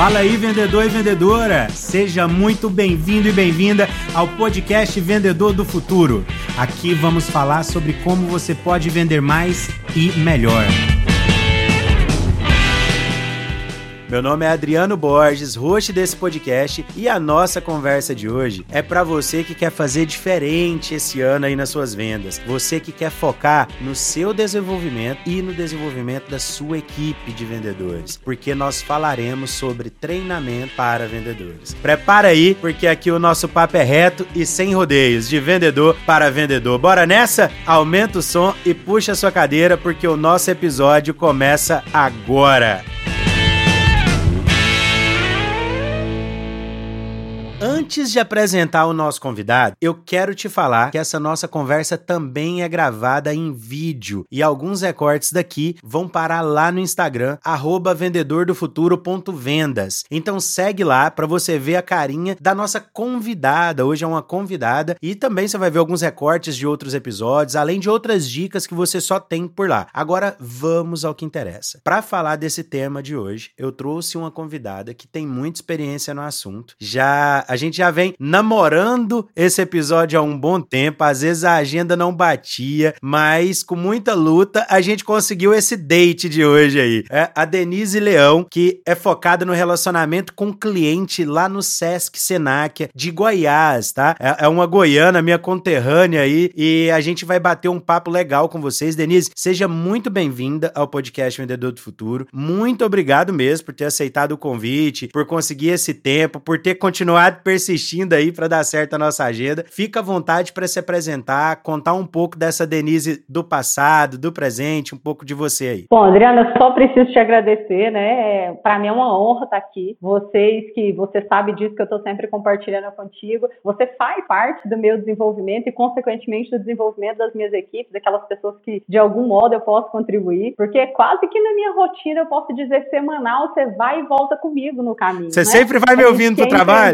Fala aí, vendedor e vendedora! Seja muito bem-vindo e bem-vinda ao podcast Vendedor do Futuro. Aqui vamos falar sobre como você pode vender mais e melhor. Meu nome é Adriano Borges, host desse podcast, e a nossa conversa de hoje é para você que quer fazer diferente esse ano aí nas suas vendas. Você que quer focar no seu desenvolvimento e no desenvolvimento da sua equipe de vendedores, porque nós falaremos sobre treinamento para vendedores. Prepara aí, porque aqui o nosso papo é reto e sem rodeios, de vendedor para vendedor. Bora nessa? Aumenta o som e puxa a sua cadeira, porque o nosso episódio começa agora. Hã? Antes de apresentar o nosso convidado, eu quero te falar que essa nossa conversa também é gravada em vídeo e alguns recortes daqui vão parar lá no Instagram vendedordofuturo.vendas. Então segue lá para você ver a carinha da nossa convidada. Hoje é uma convidada e também você vai ver alguns recortes de outros episódios, além de outras dicas que você só tem por lá. Agora vamos ao que interessa. Para falar desse tema de hoje, eu trouxe uma convidada que tem muita experiência no assunto. Já a gente já vem namorando esse episódio há um bom tempo. Às vezes a agenda não batia, mas com muita luta a gente conseguiu esse date de hoje aí. É a Denise Leão, que é focada no relacionamento com cliente lá no Sesc Senac de Goiás, tá? É, é uma goiana, minha conterrânea aí, e a gente vai bater um papo legal com vocês. Denise, seja muito bem-vinda ao podcast Vendedor do Futuro. Muito obrigado mesmo por ter aceitado o convite, por conseguir esse tempo, por ter continuado persistindo aí para dar certo a nossa agenda. Fica à vontade para se apresentar, contar um pouco dessa Denise do passado, do presente, um pouco de você aí. Bom, Adriana, só preciso te agradecer, né? Para mim é uma honra estar aqui. Vocês que você sabe disso que eu estou sempre compartilhando contigo. Você faz parte do meu desenvolvimento e, consequentemente, do desenvolvimento das minhas equipes, daquelas pessoas que, de algum modo, eu posso contribuir. Porque quase que na minha rotina, eu posso dizer semanal, você vai e volta comigo no caminho. Você né? sempre vai me ouvindo pro é trabalho?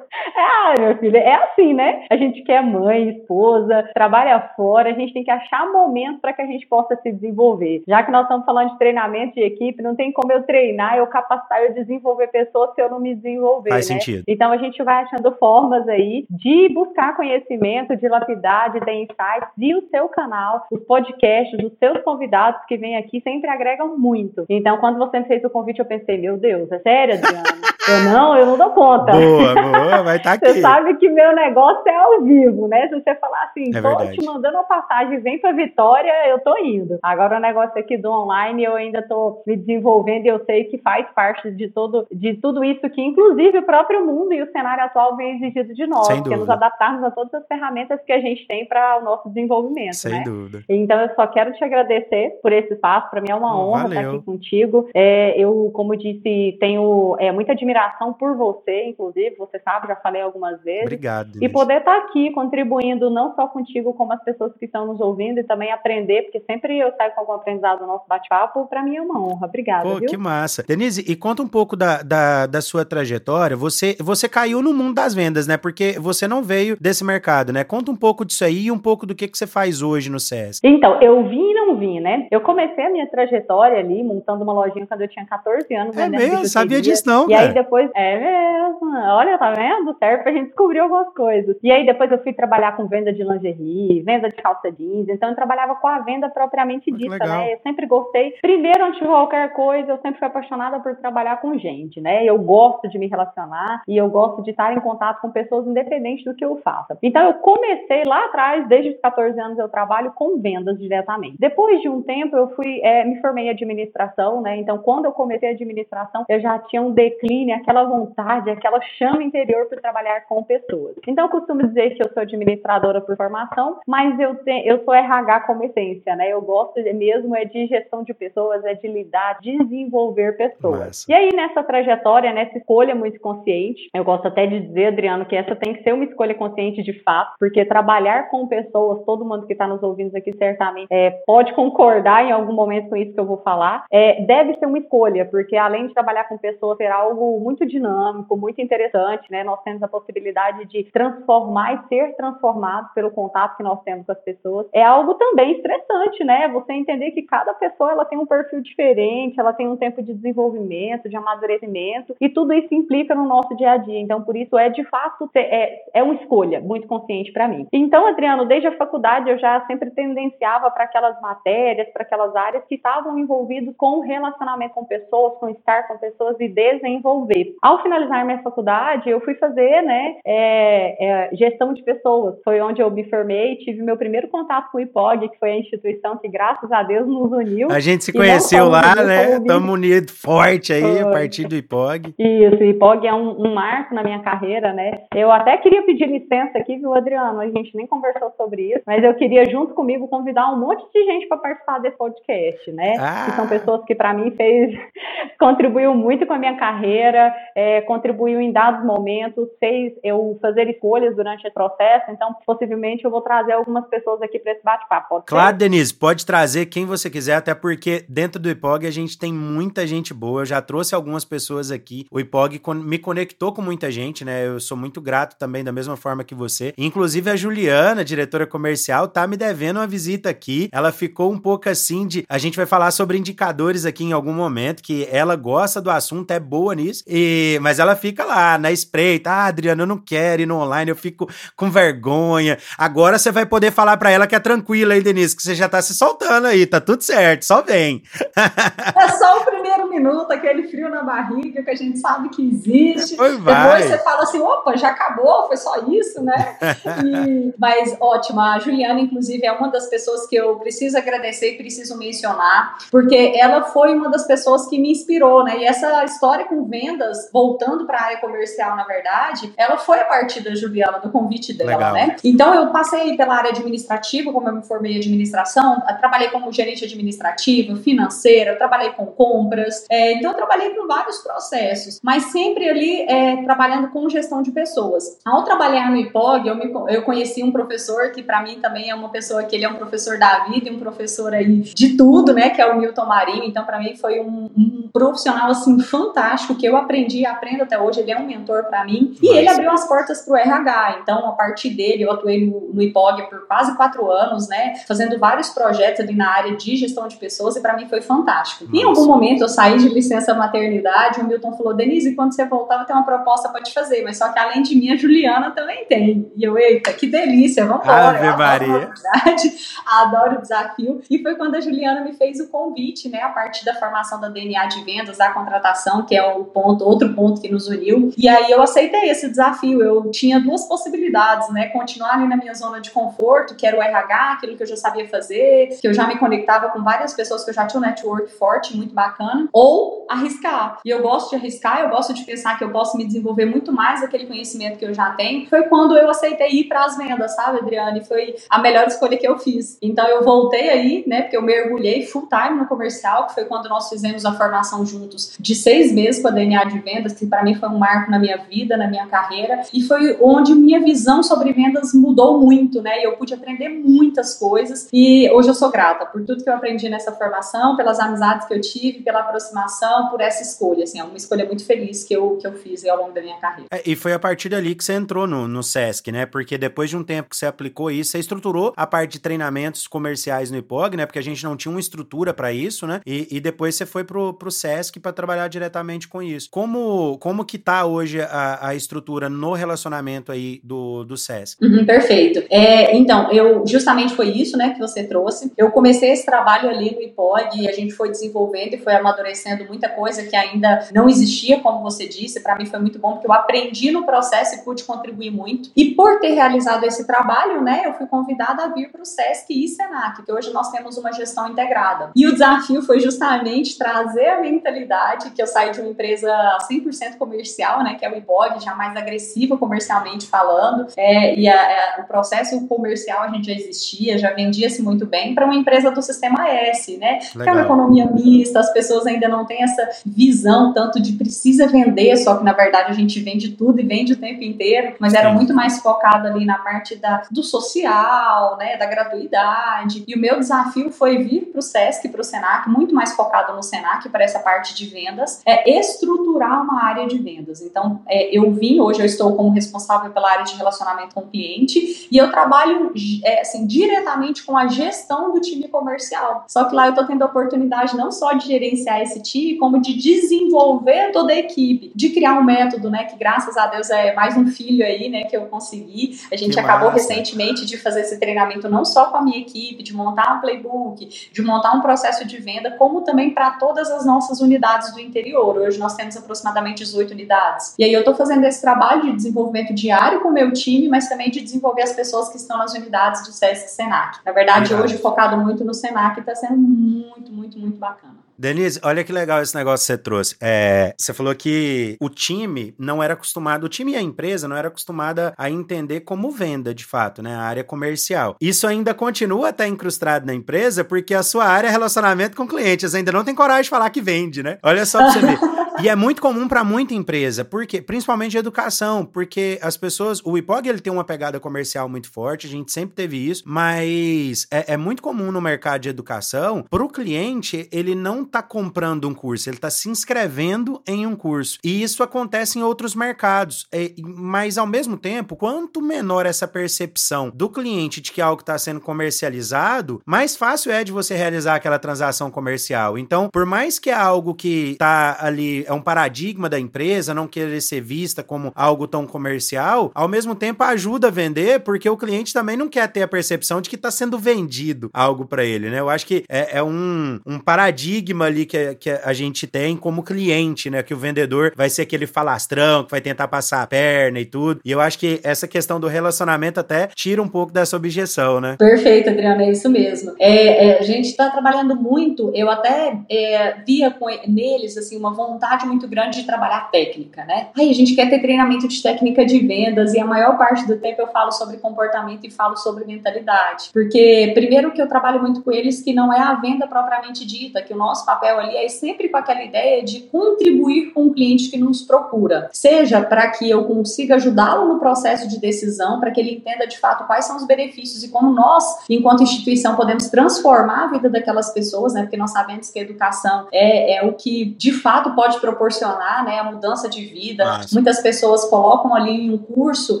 Ah, meu filho, é assim, né? A gente quer mãe, esposa, trabalha fora, a gente tem que achar momentos para que a gente possa se desenvolver. Já que nós estamos falando de treinamento de equipe, não tem como eu treinar, eu capacitar, eu desenvolver pessoas se eu não me desenvolver. Faz né? sentido. Então a gente vai achando formas aí de buscar conhecimento, de lapidar, de ter insights e o seu canal, os podcasts, os seus convidados que vêm aqui sempre agregam muito. Então, quando você me fez o convite, eu pensei, meu Deus, é sério, Adriana? eu não, eu não dou conta. Boa, boa, vai estar tá aqui. Você sabe que meu negócio é ao vivo, né? Se você falar assim, é tô verdade. te mandando uma passagem, vem pra Vitória, eu tô indo. Agora o negócio aqui do online, eu ainda tô me desenvolvendo e eu sei que faz parte de todo de tudo isso que, inclusive, o próprio mundo e o cenário atual vem exigido de nós, Sem que é nos adaptarmos a todas as ferramentas que a gente tem para o nosso desenvolvimento. Sem né? dúvida. Então eu só quero te agradecer por esse espaço. Para mim é uma Oh, honra valeu. estar aqui contigo. É, eu, como disse, tenho é, muita admiração por você, inclusive, você sabe, já falei algumas vezes. Obrigado. E poder estar aqui contribuindo não só contigo, como as pessoas que estão nos ouvindo e também aprender, porque sempre eu saio com algum aprendizado no nosso bate-papo, para mim é uma honra. Obrigada, Pô, viu? que massa. Denise, e conta um pouco da, da, da sua trajetória. Você, você caiu no mundo das vendas, né? Porque você não veio desse mercado, né? Conta um pouco disso aí e um pouco do que, que você faz hoje no SESC. Então, eu vim vim, né? Eu comecei a minha trajetória ali, montando uma lojinha quando eu tinha 14 anos. É mesmo? Sabia disso não, E aí depois, é mesmo, olha, tá vendo? Serve pra gente descobrir algumas coisas. E aí depois eu fui trabalhar com venda de lingerie, venda de calça jeans, então eu trabalhava com a venda propriamente dita, né? Eu sempre gostei, primeiro antes de qualquer coisa, eu sempre fui apaixonada por trabalhar com gente, né? Eu gosto de me relacionar e eu gosto de estar em contato com pessoas independente do que eu faça. Então eu comecei lá atrás, desde os 14 anos eu trabalho com vendas diretamente. Depois de um tempo eu fui, é, me formei em administração, né? Então quando eu comecei a administração, eu já tinha um declínio, aquela vontade, aquela chama interior por trabalhar com pessoas. Então eu costumo dizer que eu sou administradora por formação, mas eu, te, eu sou RH como essência, né? Eu gosto mesmo é de gestão de pessoas, é de lidar, desenvolver pessoas. Massa. E aí nessa trajetória, nessa escolha muito consciente, eu gosto até de dizer, Adriano, que essa tem que ser uma escolha consciente de fato, porque trabalhar com pessoas, todo mundo que está nos ouvindo aqui certamente é, pode concordar em algum momento com isso que eu vou falar. É, deve ser uma escolha, porque além de trabalhar com pessoas, ser algo muito dinâmico, muito interessante, né? Nós temos a possibilidade de transformar e ser transformado pelo contato que nós temos com as pessoas. É algo também estressante, né? Você entender que cada pessoa ela tem um perfil diferente, ela tem um tempo de desenvolvimento, de amadurecimento, e tudo isso implica no nosso dia a dia. Então, por isso é de fato é, é uma escolha muito consciente para mim. Então, Adriano, desde a faculdade eu já sempre tendenciava para aquelas matérias, para aquelas áreas que estavam envolvidas com relacionamento com pessoas, com estar com pessoas e desenvolver. Ao finalizar minha faculdade, eu fui fazer, né, é, é, gestão de pessoas. Foi onde eu me formei, tive meu primeiro contato com o IPOG, que foi a instituição que, graças a Deus, nos uniu. A gente se conheceu lá, né? Estamos unidos forte aí, foi. a partir do IPOG. Isso, o IPOG é um, um marco na minha carreira, né? Eu até queria pedir licença aqui, viu, Adriano? A gente nem conversou sobre isso, mas eu queria, junto comigo, convidar um monte de gente para participar desse podcast, né? Ah. Que são pessoas que, para mim, fez, contribuiu muito com a minha carreira, é, contribuiu em dados momentos, fez eu fazer escolhas durante esse processo. Então, possivelmente, eu vou trazer algumas pessoas aqui para esse bate-papo. Claro, Denise, pode trazer quem você quiser, até porque dentro do IPOG a gente tem muita gente boa. Eu já trouxe algumas pessoas aqui. O IPOG me conectou com muita gente, né? Eu sou muito grato também, da mesma forma que você. Inclusive, a Juliana, diretora comercial, tá me devendo uma visita aqui. Ela ficou um pouco assim de. A gente vai falar sobre indicadores aqui em algum momento, que ela gosta do assunto, é boa nisso. E... Mas ela fica lá na espreita. Ah, Adriano, eu não quero ir no online, eu fico com vergonha. Agora você vai poder falar para ela que é tranquila aí, Denise, que você já tá se soltando aí, tá tudo certo, só vem. é só o primeiro minuto, aquele frio na barriga que a gente sabe que existe. Foi, vai. Depois você fala assim, opa, já acabou, foi só isso, né? E... Mas ótima, a Juliana, inclusive, é uma das pessoas que eu preciso agradecer e preciso mencionar, porque ela foi uma das pessoas que me inspirou, né? E essa história com vendas, voltando para a área comercial, na verdade, ela foi a partir da Juliana, do convite dela, Legal. né? Então eu passei pela área administrativa, como eu me formei em administração, trabalhei como gerente administrativo, financeira, trabalhei com compras, é, então eu trabalhei com vários processos, mas sempre ali é, trabalhando com gestão de pessoas. Ao trabalhar no IPOG, eu, me, eu conheci um professor que para mim também é uma pessoa que ele é um professor da vida e um professor aí de tudo, né? Que é o Milton Marinho. Então para mim foi um, um, profissional assim fantástico que eu aprendi e aprendo até hoje. Ele é um mentor para mim e ele abriu as portas para o RH. Então a partir dele eu atuei no, no IPOG por quase quatro anos, né? Fazendo vários projetos ali na área de gestão de pessoas e para mim foi fantástico. Nossa. Em algum momento eu saí de licença maternidade, o Milton falou: Denise, quando você voltar, eu tenho uma proposta para te fazer, mas só que além de mim, a Juliana também tem. E eu, eita, que delícia, vamos embora. Ave Maria. Adoro o desafio. E foi quando a Juliana me fez o convite, né, a partir da formação da DNA de vendas, da contratação, que é o ponto, outro ponto que nos uniu. E aí eu aceitei esse desafio. Eu tinha duas possibilidades, né, continuar ali na minha zona de conforto, que era o RH, aquilo que eu já sabia fazer, que eu já me conectava com várias pessoas que eu já tinha um network forte, muito bacana, ou arriscar. E eu gosto de arriscar, eu gosto de pensar que eu posso me desenvolver muito mais aquele conhecimento que eu já tenho. Foi quando eu aceitei ir para as vendas, sabe, Adriane? Foi a melhor escolha que eu fiz. Então eu voltei aí, né, porque eu mergulhei full time no comercial, que foi quando nós fizemos a formação juntos de seis meses com a DNA de vendas, que para mim foi um marco na minha vida, na minha carreira, e foi onde minha visão sobre vendas mudou muito, né? E eu pude aprender muitas coisas. E hoje eu sou grata por tudo que eu aprendi nessa formação, pelas amizades que eu tive, pela aproximação, por essa escolha. Assim, é uma escolha muito feliz que eu, que eu fiz ao longo da minha carreira. É, e foi a partir dali que você entrou no, no SESC, né? Porque depois de um tempo que você aplicou isso, você estruturou a parte de treinamentos comerciais no IPOG, né? Porque a gente não tinha uma estrutura para isso, né? E, e, depois você foi pro, pro SESC para trabalhar diretamente com isso. Como, como que tá hoje a, a estrutura no relacionamento aí do, do SESC? Uhum, perfeito. É, então, eu justamente foi isso, né, que você trouxe. Eu comecei esse trabalho ali no IPOG e a gente foi desenvolvendo e foi amadurecendo muita coisa que ainda não existia, como você disse. Para mim foi muito bom porque eu aprendi no processo e pude contribuir muito. E por ter realizado esse trabalho, né, eu fui convidada a vir para o SESC e Senac, que hoje nós temos uma gestão integrada. E o desafio foi justamente trazer a mentalidade que eu saí de uma empresa 100% comercial, né, que é o IBOG, já mais agressiva comercialmente falando, é, e a, a, o processo comercial a gente já existia, já vendia-se muito bem para uma empresa do sistema S, né, Legal. que é uma economia mista, as pessoas ainda não têm essa visão tanto de precisa vender, só que na verdade a gente vende tudo e vende o tempo inteiro, mas era muito mais focado ali na parte da, do social, né, da gratuidade. E o meu desafio foi vir para o SESC, para o SENAC, muito mais focado no SENAC para essa parte de vendas, é estruturar uma área de vendas. Então, é, eu vim, hoje eu estou como responsável pela área de relacionamento com o cliente e eu trabalho é, assim, diretamente com a gestão do time comercial. Só que lá eu estou tendo a oportunidade não só de gerenciar esse time, como de desenvolver toda a equipe, de criar um método, né, que graças a Deus é mais um filho aí, né, que eu consegui. A gente que acabou massa. recentemente de fazer esse treinamento não só com a minha equipe, de montar um playbook, de montar um processo de venda, como também para todas as nossas unidades do interior. Hoje nós temos aproximadamente 18 unidades. E aí eu estou fazendo esse trabalho de desenvolvimento diário com o meu time, mas também de desenvolver as pessoas que estão nas unidades do SESC Senac. Na verdade, verdade. hoje focado muito no Senac, está sendo muito, muito, muito bacana. Denise, olha que legal esse negócio que você trouxe. É, você falou que o time não era acostumado, o time e a empresa não era acostumada a entender como venda, de fato, né? A área comercial. Isso ainda continua até incrustado na empresa, porque a sua área é relacionamento com clientes. Ainda não tem coragem de falar que vende, né? Olha só pra você ver. E é muito comum para muita empresa, porque principalmente de educação, porque as pessoas, o IPOG ele tem uma pegada comercial muito forte, a gente sempre teve isso, mas é, é muito comum no mercado de educação, para o cliente ele não tá comprando um curso, ele tá se inscrevendo em um curso. E isso acontece em outros mercados. É, mas ao mesmo tempo, quanto menor essa percepção do cliente de que algo está sendo comercializado, mais fácil é de você realizar aquela transação comercial. Então, por mais que é algo que tá ali é um paradigma da empresa, não querer ser vista como algo tão comercial, ao mesmo tempo ajuda a vender, porque o cliente também não quer ter a percepção de que está sendo vendido algo para ele, né? Eu acho que é, é um, um, paradigma ali que, que a gente tem como cliente, né? Que o vendedor vai ser aquele falastrão que vai tentar passar a perna e tudo. E eu acho que essa questão do relacionamento até tira um pouco dessa objeção, né? Perfeito, Adriana, é isso mesmo. É, é, a gente está trabalhando muito, eu até é, via com, neles assim uma vontade muito grande de trabalhar técnica, né? Aí a gente quer ter treinamento de técnica de vendas e a maior parte do tempo eu falo sobre comportamento e falo sobre mentalidade. Porque, primeiro, que eu trabalho muito com eles que não é a venda propriamente dita, que o nosso papel ali é sempre com aquela ideia de contribuir com o cliente que nos procura. Seja para que eu consiga ajudá-lo no processo de decisão, para que ele entenda de fato quais são os benefícios e como nós, enquanto instituição, podemos transformar a vida daquelas pessoas, né? Porque nós sabemos que a educação é, é o que de fato pode proporcionar né, a mudança de vida. Muitas pessoas colocam ali em um curso,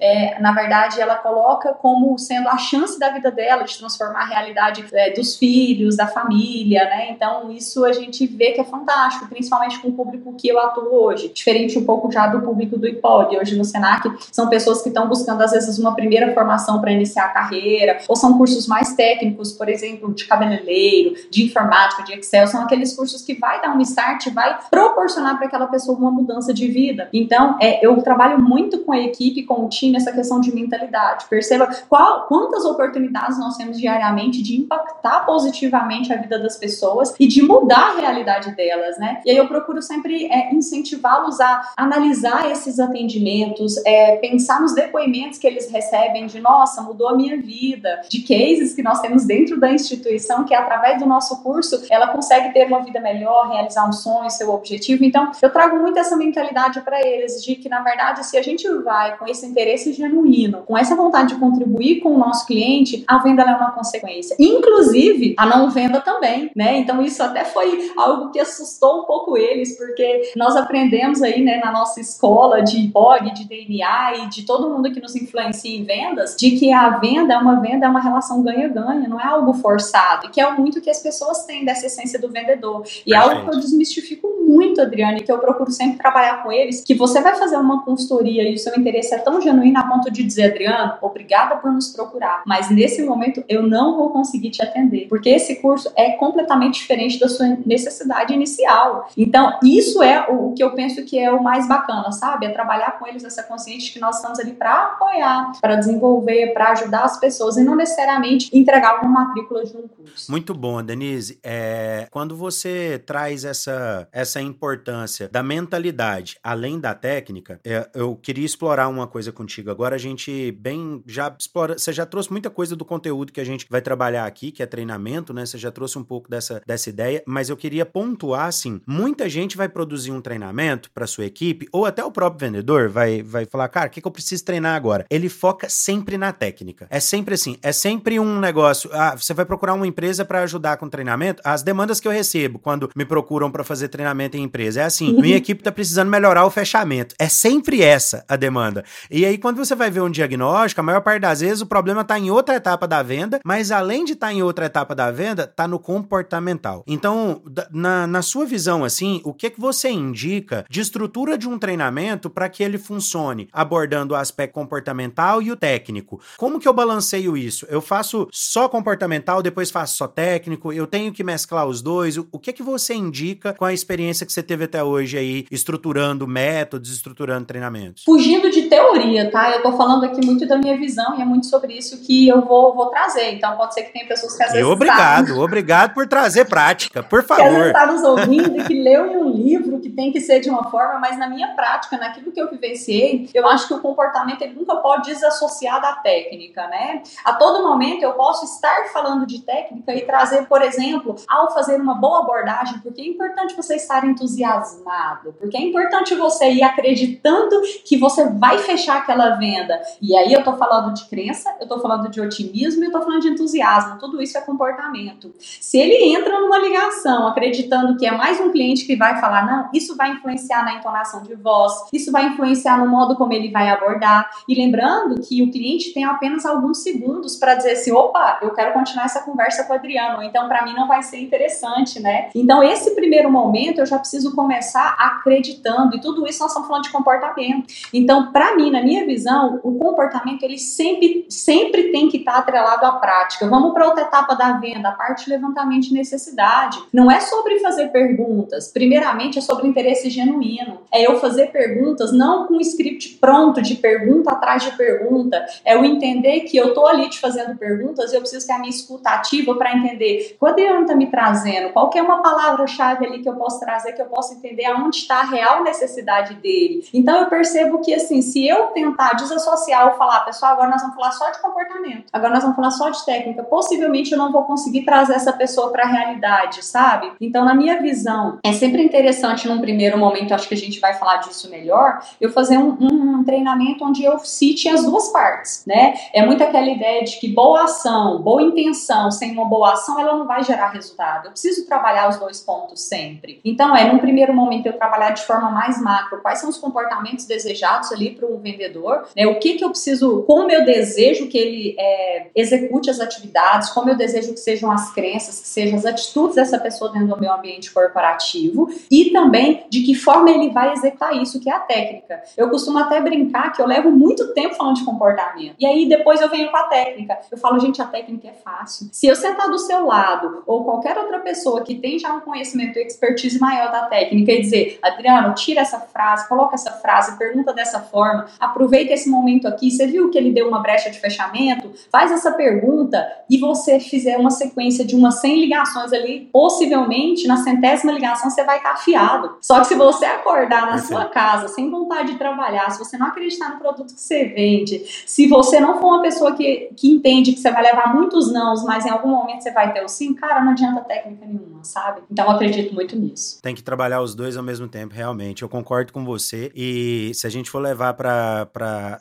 é, na verdade, ela coloca como sendo a chance da vida dela de transformar a realidade é, dos filhos, da família, né? Então, isso a gente vê que é fantástico, principalmente com o público que eu atuo hoje. Diferente um pouco já do público do IPOD. Hoje no SENAC, são pessoas que estão buscando, às vezes, uma primeira formação para iniciar a carreira, ou são cursos mais técnicos, por exemplo, de cabeleireiro, de informática, de Excel, são aqueles cursos que vai dar um start, vai proporcionar para aquela pessoa uma mudança de vida. Então, é, eu trabalho muito com a equipe, com o time, essa questão de mentalidade. Perceba qual, quantas oportunidades nós temos diariamente de impactar positivamente a vida das pessoas e de mudar a realidade delas, né? E aí eu procuro sempre é, incentivá-los a analisar esses atendimentos, é, pensar nos depoimentos que eles recebem de nossa, mudou a minha vida, de cases que nós temos dentro da instituição que através do nosso curso ela consegue ter uma vida melhor, realizar um sonho, seu objetivo. Então, eu trago muito essa mentalidade para eles de que, na verdade, se a gente vai com esse interesse genuíno, com essa vontade de contribuir com o nosso cliente, a venda é uma consequência. Inclusive, a não venda também, né? Então, isso até foi algo que assustou um pouco eles, porque nós aprendemos aí, né, na nossa escola de BOG, de DNA e de todo mundo que nos influencia em vendas, de que a venda é uma venda, é uma relação ganha-ganha, não é algo forçado, e que é muito que as pessoas têm dessa essência do vendedor. E é algo que eu desmistifico muito, Adriane, que eu procuro sempre trabalhar com eles, que você vai fazer uma consultoria e o seu interesse é tão genuíno a ponto de dizer, Adriano, obrigada por nos procurar, mas nesse momento eu não vou conseguir te atender, porque esse curso é completamente diferente da sua necessidade inicial. Então, isso é o que eu penso que é o mais bacana, sabe? É trabalhar com eles essa consciência de que nós estamos ali para apoiar, para desenvolver, para ajudar as pessoas e não necessariamente entregar uma matrícula de um curso. Muito bom, Denise. É, quando você traz essa, essa essa importância da mentalidade além da técnica, é, eu queria explorar uma coisa contigo. Agora a gente bem já explora. Você já trouxe muita coisa do conteúdo que a gente vai trabalhar aqui, que é treinamento, né? Você já trouxe um pouco dessa, dessa ideia, mas eu queria pontuar assim: muita gente vai produzir um treinamento para sua equipe, ou até o próprio vendedor vai, vai falar, cara, o que, que eu preciso treinar agora? Ele foca sempre na técnica. É sempre assim, é sempre um negócio. Ah, você vai procurar uma empresa para ajudar com treinamento. As demandas que eu recebo quando me procuram para fazer treinamento em empresa é assim: uhum. minha equipe tá precisando melhorar o fechamento. É sempre essa a demanda. E aí, quando você vai ver um diagnóstico, a maior parte das vezes o problema tá em outra etapa da venda, mas além de estar tá em outra etapa da venda, tá no comportamental. Então, na, na sua visão, assim, o que que você indica de estrutura de um treinamento para que ele funcione, abordando o aspecto comportamental e o técnico? Como que eu balanceio isso? Eu faço só comportamental, depois faço só técnico? Eu tenho que mesclar os dois? O, o que que você indica com a experiência que você teve até hoje aí, estruturando métodos, estruturando treinamentos? Fugindo de teoria, tá? Eu tô falando aqui muito da minha visão e é muito sobre isso que eu vou, vou trazer. Então pode ser que tenha pessoas que às vezes. Obrigado, sabem, obrigado por trazer prática, por favor. Que às vezes está nos ouvindo e que leu em um livro que tem que ser de uma forma, mas na minha prática, naquilo que eu vivenciei, eu acho que o comportamento ele nunca pode desassociar da técnica, né? A todo momento eu posso estar falando de técnica e trazer, por exemplo, ao fazer uma boa abordagem, porque é importante você estar entusiasmado, porque é importante você ir acreditando que você vai fechar aquela venda. E aí eu tô falando de crença, eu tô falando de otimismo e eu tô falando de entusiasmo. Tudo isso é comportamento. Se ele entra numa ligação acreditando que é mais um cliente que vai falar, não, isso vai influenciar na entonação de voz, isso vai influenciar no modo como ele vai abordar. E lembrando que o cliente tem apenas alguns segundos para dizer assim: opa, eu quero continuar essa conversa com o Adriano, então para mim não vai ser interessante, né? Então, esse primeiro momento eu já preciso começar acreditando, e tudo isso nós estamos falando de comportamento. Então, para mim, na minha visão, o comportamento ele sempre, sempre tem que estar tá atrelado à prática. Vamos para outra etapa da venda, a parte de levantamento de necessidade. Não é sobre fazer perguntas. Primeiramente, é sobre interesse genuíno. É eu fazer perguntas não com um script pronto de pergunta atrás de pergunta. É eu entender que eu tô ali te fazendo perguntas e eu preciso ter a minha escuta ativa para entender o Adriano tá me trazendo, qual que é uma palavra-chave ali que eu posso trazer, que eu posso entender aonde está a real necessidade dele. Então eu percebo que assim, se eu tentar desassociar ou falar, pessoal, agora nós vamos falar só de comportamento, agora nós vamos falar só de técnica, possivelmente eu não vou conseguir trazer essa pessoa para a realidade, sabe? Então, na minha visão, é sempre interessante num primeiro momento, acho que a gente vai falar disso melhor, eu fazer um, um treinamento onde eu cite as duas partes, né? É muito aquela ideia de que boa ação, boa intenção, sem uma boa ação, ela não vai gerar resultado. Eu preciso trabalhar os dois pontos sempre. Então, é num primeiro momento eu trabalhar de forma mais macro, quais são os comportamentos desejados ali para o vendedor, né? O que que eu preciso, como eu desejo que ele é, execute as atividades, como eu desejo que sejam as crenças, que sejam as atitudes dessa pessoa dentro do meu ambiente corporativo e também de que forma ele vai executar isso, que é a técnica. Eu costumo até brincar que eu levo muito tempo falando de comportamento. E aí depois eu venho com a técnica. Eu falo, gente, a técnica é fácil. Se eu sentar do seu lado ou qualquer outra pessoa que tem já um conhecimento e expertise maior da técnica e dizer, Adriano, tira essa frase, coloca essa frase, pergunta dessa forma, aproveita esse momento aqui, você viu que ele deu uma brecha de fechamento? Faz essa pergunta e você fizer uma sequência de umas 100 ligações ali, possivelmente na centésima ligação você vai estar afiado. Só que se você acordar na sua casa sem vontade de trabalhar, se você não acreditar no produto que você vende, se você não for uma pessoa que, que entende que você vai levar muitos nãos, mas em algum momento você vai ter o sim, cara, não adianta técnica nenhuma, sabe? Então eu acredito muito nisso. Tem que trabalhar os dois ao mesmo tempo, realmente. Eu concordo com você. E se a gente for levar para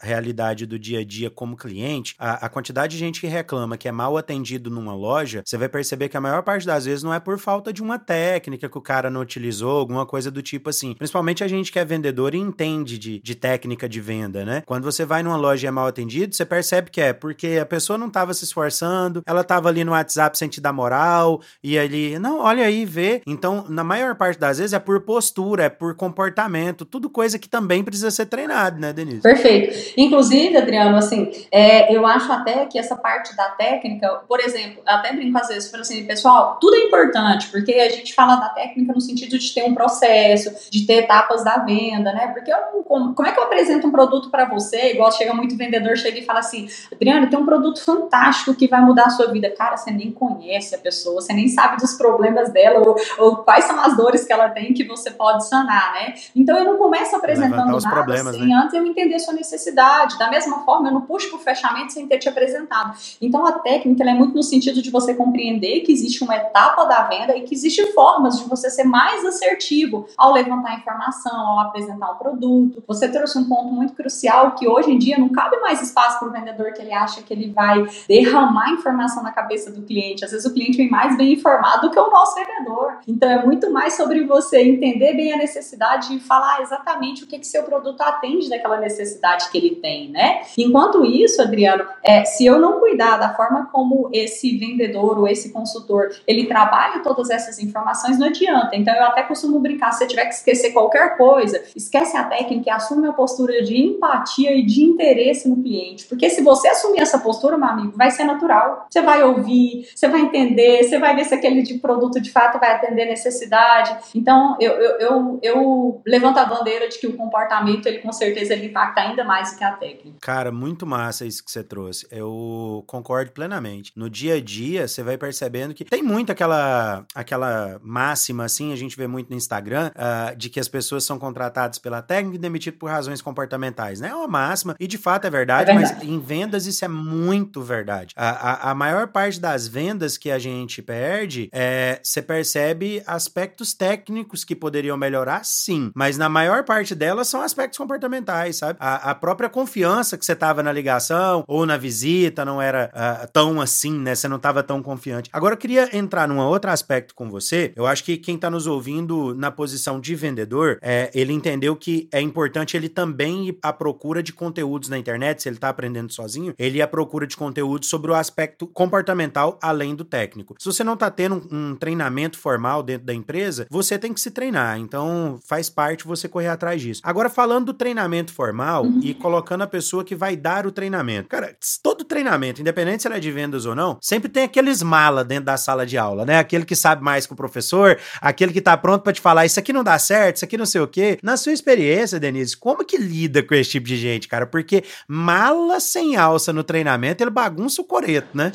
a realidade do dia a dia como cliente, a, a quantidade de gente que reclama que é mal atendido numa loja, você vai perceber que a maior parte das vezes não é por falta de uma técnica que o cara não utilizou, alguma coisa do tipo assim. Principalmente a gente que é vendedor e entende de, de técnica de venda, né? Quando você vai numa loja e é mal atendido, você percebe que é porque a pessoa não estava se esforçando, ela estava ali no WhatsApp sem te dar moral, e ali, não, olha aí, vê. Então, na maior parte das vezes é por postura, é por comportamento, tudo coisa que também precisa ser treinado, né, Denise? Perfeito. Inclusive, Adriano, assim, é, eu acho até que essa parte da técnica, por exemplo, até brinco às vezes, falo assim, pessoal, tudo é importante, porque a gente fala da técnica no sentido de ter um processo, de ter etapas da venda, né? Porque eu, como, como é que eu apresento um produto para você? Igual chega muito vendedor, chega e fala assim, Adriano, tem um produto fantástico que vai mudar a sua vida. Cara, você nem conhece a pessoa, você nem sabe dos problemas dela ou, ou quais são as dores que ela tem que você pode sanar, né? Então eu não começo apresentando nada sem né? antes eu entender sua necessidade. Da mesma forma, eu não puxo pro fechamento sem ter te apresentado. Então a técnica é muito no sentido de você compreender que existe uma etapa da venda e que existe formas de você ser mais assertivo ao levantar informação, ao apresentar o produto. Você trouxe um ponto muito crucial que hoje em dia não cabe mais espaço para o vendedor que ele acha que ele vai derramar informação na cabeça do cliente. Às vezes o cliente vem mais bem informado do que o nosso vendedor. Então é muito mais sobre você entender bem a necessidade e falar exatamente o que, que seu produto atende daquela necessidade que ele tem, né? Enquanto isso, Adriano, é, se eu não cuidar da forma como esse vendedor ou esse consultor ele trabalha todas essas informações, não adianta. Então eu até costumo brincar, se você tiver que esquecer qualquer coisa, esquece a técnica e assume a postura de empatia e de interesse no cliente. Porque se você assumir essa postura, meu amigo, vai ser natural. Você vai ouvir, você vai entender, você vai ver se aquele de produto de fato vai atender necessidade. Então, eu, eu, eu, eu levanto a bandeira de que o comportamento, ele com certeza ele impacta ainda mais do que a técnica. Cara, muito massa isso que você trouxe. Eu concordo plenamente. No dia a dia, você vai percebendo que tem muito aquela, aquela máxima, assim, a gente vê muito no Instagram, uh, de que as pessoas são contratadas pela técnica e demitidas por razões comportamentais, né? É uma máxima, e de fato é verdade, é verdade. mas em vendas isso é muito verdade. A, a, a, maior parte das vendas que a gente perde, é, você percebe aspectos técnicos que poderiam melhorar, sim, mas na maior parte delas são aspectos comportamentais, sabe? A, a própria confiança que você tava na ligação ou na visita não era uh, tão assim, né? Você não tava tão confiante. Agora eu queria entrar num outro aspecto com você. Eu acho que quem tá nos ouvindo na posição de vendedor, é, ele entendeu que é importante ele também ir à procura de conteúdos na internet, se ele tá aprendendo sozinho, ele ir à procura de conteúdos sobre o aspecto comportamental além do técnico. Se você não tá tendo um, um treinamento formal dentro da empresa, você tem que se treinar. Então faz parte você correr atrás disso. Agora, falando do treinamento formal uhum. e colocando a pessoa que vai dar o treinamento. Cara, todo treinamento, independente se ela é de vendas ou não, sempre tem aqueles mala dentro da sala de aula, né? Aquele que sabe mais que o professor, aquele que tá pronto para te falar isso aqui não dá certo, isso aqui não sei o quê. Na sua experiência, Denise, como que lida com esse tipo de gente, cara? Porque mala sem alça no treinamento, ele bagunça o coreto, né?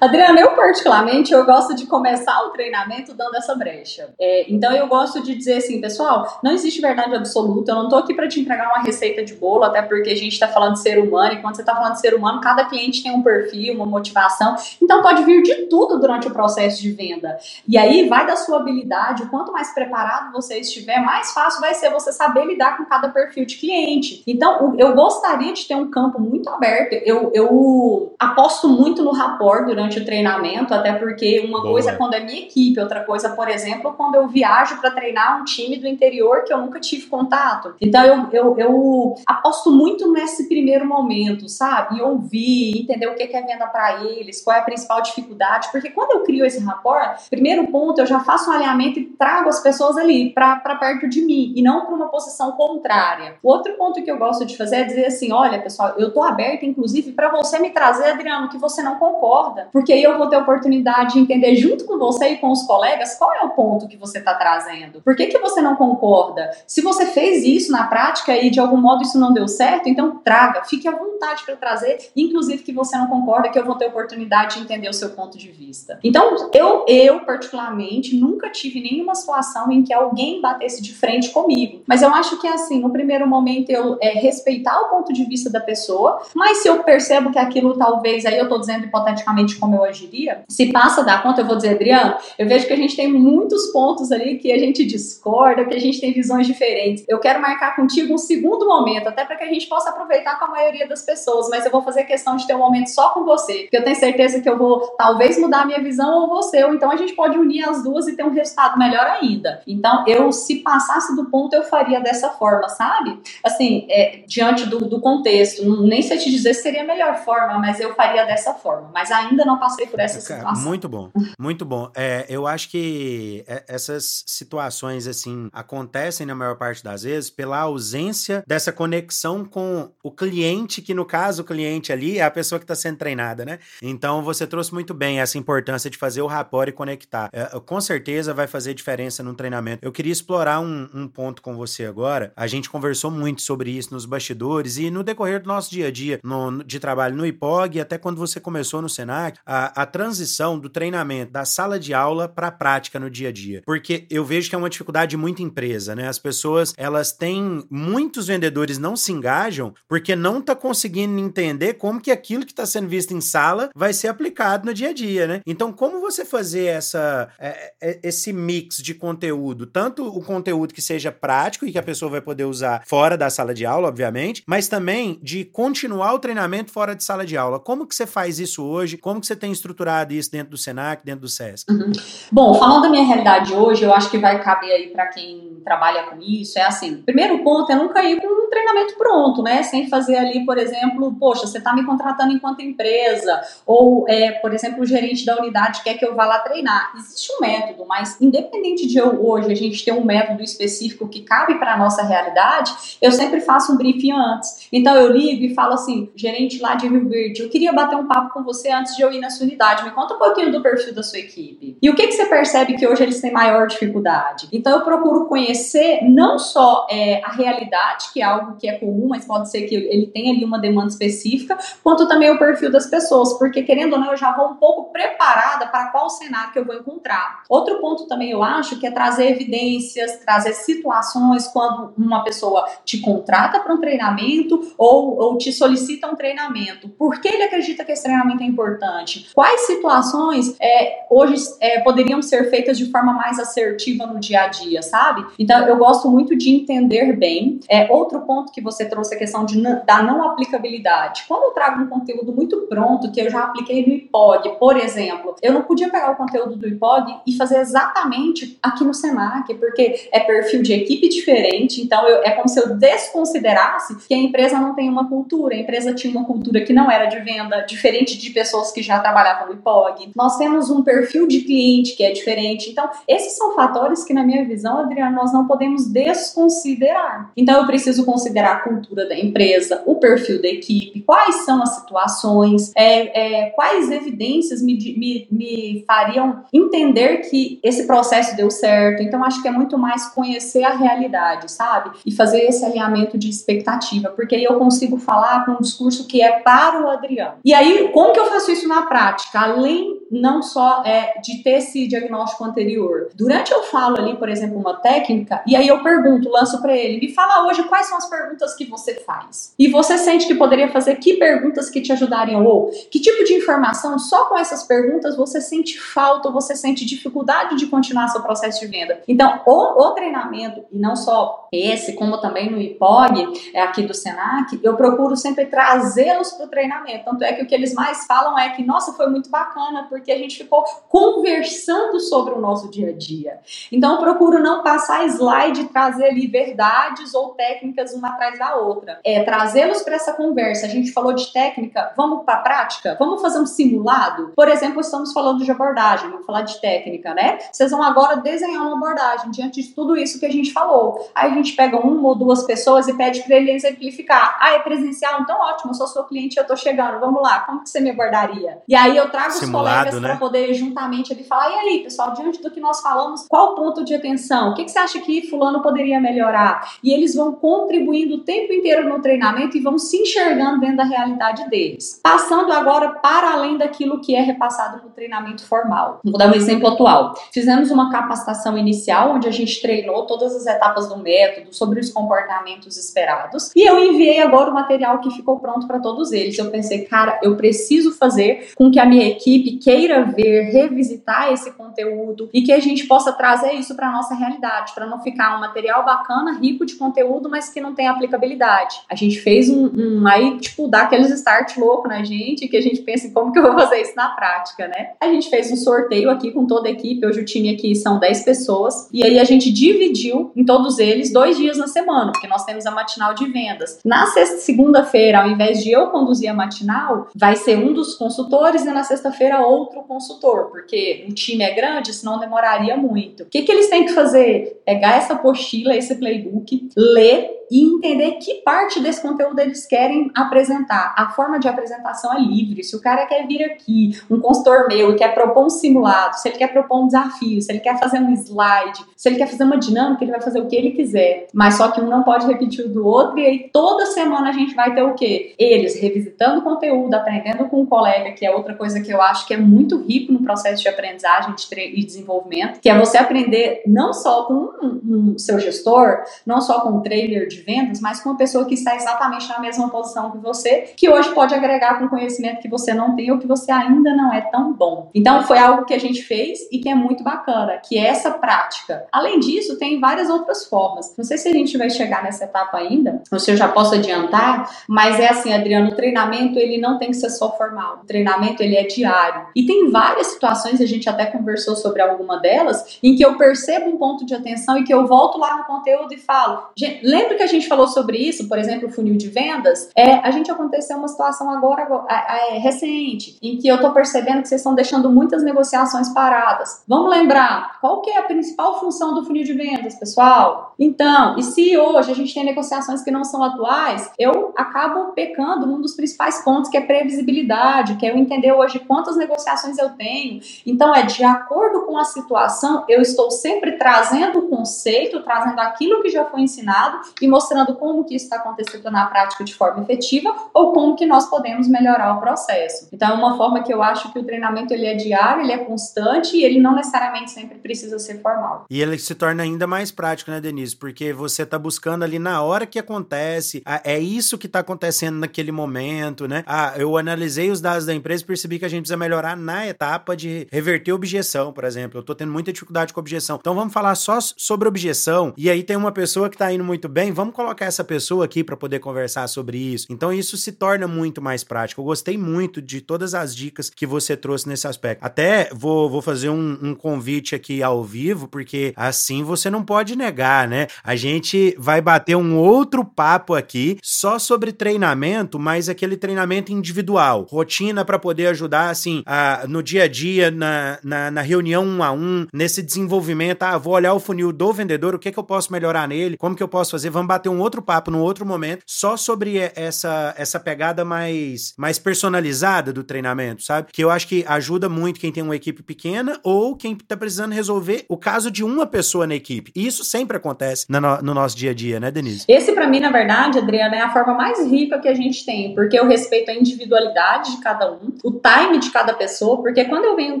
Adriana, eu particularmente, eu gosto de começar o treinamento dando essa brecha. É, então eu gosto de dizer assim, pessoal, não existe verdade absoluta, eu não tô aqui para te entregar uma receita de bolo, até porque a gente tá falando de ser humano, e quando você tá falando de ser humano, cada cliente tem um perfil, uma motivação, então pode vir de tudo durante o processo de venda. E aí vai da sua habilidade, quanto mais preparado você estiver, mais fácil vai ser você saber lidar com cada perfil de cliente. Então, eu gostaria de ter um campo muito aberto, eu, eu aposto muito no rapport durante durante o treinamento, até porque uma Boa. coisa é quando é minha equipe, outra coisa, por exemplo, quando eu viajo para treinar um time do interior que eu nunca tive contato. Então eu, eu, eu aposto muito nesse primeiro momento, sabe? E ouvir, entender o que é venda para eles, qual é a principal dificuldade, porque quando eu crio esse rapport, primeiro ponto, eu já faço um alinhamento e trago as pessoas ali para perto de mim e não para uma posição contrária. O outro ponto que eu gosto de fazer é dizer assim: olha, pessoal, eu tô aberta, inclusive, para você me trazer, Adriano, que você não concorda porque aí eu vou ter oportunidade de entender junto com você e com os colegas qual é o ponto que você está trazendo. Por que, que você não concorda? Se você fez isso na prática e de algum modo isso não deu certo, então traga, fique à vontade para trazer, inclusive que você não concorda, que eu vou ter oportunidade de entender o seu ponto de vista. Então, eu, eu particularmente, nunca tive nenhuma situação em que alguém batesse de frente comigo. Mas eu acho que é assim, no primeiro momento eu é, respeitar o ponto de vista da pessoa, mas se eu percebo que aquilo talvez, aí eu estou dizendo hipoteticamente como como eu agiria, se passa da conta, eu vou dizer, Adriano, eu vejo que a gente tem muitos pontos ali que a gente discorda, que a gente tem visões diferentes. Eu quero marcar contigo um segundo momento, até para que a gente possa aproveitar com a maioria das pessoas, mas eu vou fazer questão de ter um momento só com você, porque eu tenho certeza que eu vou talvez mudar a minha visão ou você, ou então a gente pode unir as duas e ter um resultado melhor ainda. Então, eu, se passasse do ponto, eu faria dessa forma, sabe? Assim, é, diante do, do contexto, nem sei te dizer se seria a melhor forma, mas eu faria dessa forma. Mas ainda não passei por essa situação. Muito bom, muito bom. É, eu acho que é, essas situações, assim, acontecem na maior parte das vezes pela ausência dessa conexão com o cliente, que no caso o cliente ali é a pessoa que está sendo treinada, né? Então você trouxe muito bem essa importância de fazer o rapport e conectar. É, com certeza vai fazer diferença no treinamento. Eu queria explorar um, um ponto com você agora. A gente conversou muito sobre isso nos bastidores e no decorrer do nosso dia a dia no, de trabalho no IPOG, até quando você começou no Senac, a, a transição do treinamento da sala de aula para a prática no dia a dia? Porque eu vejo que é uma dificuldade de muita empresa, né? As pessoas, elas têm, muitos vendedores não se engajam porque não tá conseguindo entender como que aquilo que está sendo visto em sala vai ser aplicado no dia a dia, né? Então, como você fazer essa, é, é, esse mix de conteúdo, tanto o conteúdo que seja prático e que a pessoa vai poder usar fora da sala de aula, obviamente, mas também de continuar o treinamento fora de sala de aula. Como que você faz isso hoje? Como que você tem estruturado isso dentro do Senac, dentro do SESC? Uhum. Bom, falando da minha realidade hoje, eu acho que vai caber aí para quem trabalha com isso. É assim, primeiro ponto é nunca ir com um treinamento pronto, né? Sem fazer ali, por exemplo, poxa, você está me contratando enquanto empresa, ou, é, por exemplo, o gerente da unidade quer que eu vá lá treinar. Existe um método, mas independente de eu hoje a gente ter um método específico que cabe para a nossa realidade, eu sempre faço um briefing antes. Então eu ligo e falo assim, gerente lá de Rio Verde, eu queria bater um papo com você antes de eu ir na sua unidade. Me conta um pouquinho do perfil da sua equipe. E o que, que você percebe que hoje eles têm maior dificuldade? Então eu procuro conhecer não só é, a realidade, que é algo que é comum, mas pode ser que ele tenha ali uma demanda específica, quanto também o perfil das pessoas, porque querendo ou não, eu já vou um pouco preparada para qual cenário que eu vou encontrar. Outro ponto também eu acho que é trazer evidências, trazer situações quando uma pessoa te contrata para um treinamento ou, ou te solicita um treinamento. Por que ele acredita que esse treinamento é importante? Quais situações é, hoje é, poderiam ser feitas de forma mais assertiva no dia a dia, sabe? Então eu gosto muito de entender bem. É, outro ponto que você trouxe a questão de, da não aplicabilidade. Quando eu trago um conteúdo muito pronto, que eu já apliquei no IPOG, por exemplo, eu não podia pegar o conteúdo do IPOG e fazer exatamente aqui no Senac, porque é perfil de equipe diferente, então eu, é como se eu desconsiderasse que a empresa não tem uma cultura, a empresa tinha uma cultura que não era de venda, diferente de pessoas que já trabalhavam no IPOG. Nós temos um perfil de cliente que é diferente, então esses são fatores que, na minha visão, Adriano, nós não podemos desconsiderar. Então eu preciso considerar a cultura da empresa, o perfil da equipe, quais são as situações, é, é, quais evidências me, me, me fariam entender que esse processo deu certo. Então acho que é muito mais conhecer a realidade, sabe? E fazer esse alinhamento de expectativa, porque aí eu consigo falar com um discurso que é para o Adriano. E aí, como que eu faço isso na prática? Além não só é, de ter esse diagnóstico anterior. Durante eu falo ali, por exemplo, uma técnica, e aí eu pergunto, lanço para ele, me fala hoje quais são as perguntas que você faz. E você sente que poderia fazer que perguntas que te ajudariam, ou que tipo de informação, só com essas perguntas, você sente falta, você sente dificuldade de continuar seu processo de venda. Então, o, o treinamento, e não só esse, como também no IPOG, é aqui do Senac, eu procuro sempre trazê-los para o treinamento. Tanto é que o que eles mais falam é que, nossa, foi muito bacana, porque a gente ficou conversando sobre o nosso dia a dia. Então, eu procuro não passar slide e trazer ali verdades ou técnicas uma atrás da outra. É trazê-los para essa conversa. A gente falou de técnica, vamos para a prática? Vamos fazer um simulado? Por exemplo, estamos falando de abordagem, vamos falar de técnica, né? Vocês vão agora desenhar uma abordagem diante de tudo isso que a gente falou. Aí a gente pega uma ou duas pessoas e pede para ele exemplificar. Ah, é presencial? Então ótimo, eu sou seu cliente, eu tô chegando, vamos lá, como que você me abordaria? E aí eu trago Simulado, os colegas né? para poder juntamente ele falar, e aí, pessoal, diante do que nós falamos, qual o ponto de atenção? O que, que você acha que fulano poderia melhorar? E eles vão contribuindo o tempo inteiro no treinamento e vão se enxergando dentro da realidade deles. Passando agora para além daquilo que é repassado no treinamento formal. Vou dar um exemplo atual. Fizemos uma capacitação inicial onde a gente treinou todas as etapas do método sobre os comportamentos esperados e eu enviei agora o material que ficou pronto para todos eles. Eu pensei, cara, eu preciso fazer com que a minha equipe queira ver, revisitar esse conteúdo e que a gente possa trazer isso para nossa realidade, para não ficar um material bacana, rico de conteúdo, mas que não tem aplicabilidade. A gente fez um, um aí, tipo, dar aqueles start louco na gente, que a gente pensa em como que eu vou fazer isso na prática, né? A gente fez um sorteio aqui com toda a equipe, hoje o time aqui são 10 pessoas, e aí a gente dividiu em todos eles dois dias na semana, porque nós temos a matinal de vendas. Na sexta, segunda-feira, ao invés de eu conduzir a matinal, vai ser um dos consultores e na sexta-feira outro consultor, porque o time é grande, senão demoraria muito. O que, que eles têm que fazer? Pegar essa apostila, esse playbook, ler e entender que parte desse conteúdo eles querem apresentar. A forma de apresentação é livre. Se o cara quer vir aqui, um consultor meu, e quer propor um simulado, se ele quer propor um desafio, se ele quer fazer um slide, se ele quer fazer uma dinâmica, ele vai fazer o que ele quiser. Mas só que um não pode repetir o do outro, e aí toda semana a gente vai ter o quê? Eles revisitando o conteúdo, aprendendo com um colega, que é outra coisa que eu acho que é muito rico no processo de aprendizagem e desenvolvimento, que é você aprender não só com um, um, seu gestor, não só com um trainer de vendas, mas com uma pessoa que está exatamente na mesma posição que você, que hoje pode agregar com conhecimento que você não tem ou que você ainda não é tão bom. Então foi algo que a gente fez e que é muito bacana, que é essa prática. Além disso, tem várias outras formas. Não sei se a gente vai chegar nessa etapa ainda, ou se eu já posso adiantar, mas é assim, Adriano, o treinamento ele não tem que ser só formal. O treinamento ele é diário. E tem várias situações, a gente até conversou sobre alguma delas, em que eu percebo um ponto de atenção e que eu volto lá no conteúdo e falo, lembra que a gente falou sobre isso, por exemplo, o funil de vendas? É, a gente aconteceu uma situação agora é, recente, em que eu tô percebendo que vocês estão deixando muitas negociações paradas. Vamos lembrar, qual que é a principal função do funil de vendas, pessoal? Então, e se hoje a gente tem negociações que não são atuais, eu acabo pecando num dos principais pontos, que é previsibilidade, que é eu entender hoje quantas negociações eu tenho. Então, é de acordo com a situação, eu estou sempre trazendo o conceito, trazendo aquilo que já foi ensinado e mostrando como que isso está acontecendo na prática de forma efetiva ou como que nós podemos melhorar o processo. Então, é uma forma que eu acho que o treinamento ele é diário, ele é constante e ele não necessariamente sempre precisa ser formal. E ele se torna ainda mais prático, né, Denise? Porque você está buscando ali na hora que acontece, é isso que está acontecendo naquele momento, né? Ah, eu analisei os dados da empresa e percebi que a gente precisa melhorar na etapa de reverter objeção, por exemplo. Eu tô tendo muita dificuldade com objeção. Então vamos falar só sobre objeção. E aí tem uma pessoa que tá indo muito bem, vamos colocar essa pessoa aqui para poder conversar sobre isso. Então isso se torna muito mais prático. Eu gostei muito de todas as dicas que você trouxe nesse aspecto. Até vou, vou fazer um, um convite aqui ao vivo, porque assim você não pode negar, né? A gente vai bater um outro papo aqui só sobre treinamento, mas aquele treinamento individual, rotina para poder ajudar, assim, a, no dia a dia, na, na, na, reunião um a um, nesse desenvolvimento. Ah, vou olhar o funil do vendedor, o que, que eu posso melhorar nele, como que eu posso fazer. Vamos bater um outro papo num outro momento, só sobre essa, essa pegada mais, mais personalizada do treinamento, sabe? Que eu acho que ajuda muito quem tem uma equipe pequena ou quem tá precisando resolver o caso de uma pessoa na equipe. E isso sempre acontece no, no nosso dia a dia, né, Denise? Esse, para mim, na verdade, Adriana, é a forma mais rica que a gente tem, porque eu respeito a individualidade de cada um, o time de cada pessoa, porque quando eu venho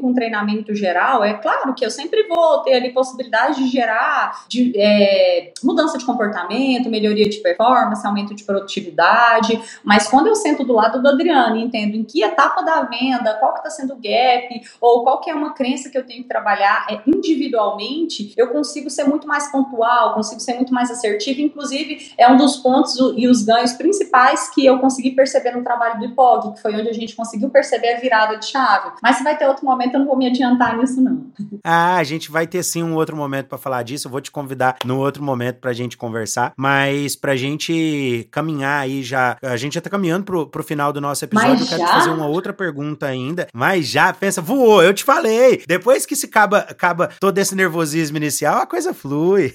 com um treinamento geral, é claro que eu sempre vou ter ali possibilidade de gerar de, é, mudança de comportamento, melhoria de performance, aumento de produtividade, mas quando eu sento do lado do Adriano e entendo em que etapa da venda, qual que está sendo o gap, ou qual que é uma crença que eu tenho que trabalhar é, individualmente, eu consigo ser muito mais pontual, consigo ser muito mais assertivo, inclusive é um dos pontos e os ganhos principais que eu consegui perceber no trabalho do IPOG, que foi onde a gente conseguiu perceber a virada de chave. Mas se vai ter outro momento, eu não vou me adiantar nisso, não. Ah, a gente vai ter sim um outro momento para falar disso. Eu vou te convidar no outro momento pra gente conversar. Mas pra gente caminhar aí já. A gente já tá caminhando pro, pro final do nosso episódio. Mas eu quero já? te fazer uma outra pergunta ainda. Mas já, pensa, voou, eu te falei. Depois que se acaba, acaba todo esse nervosismo inicial, a coisa flui.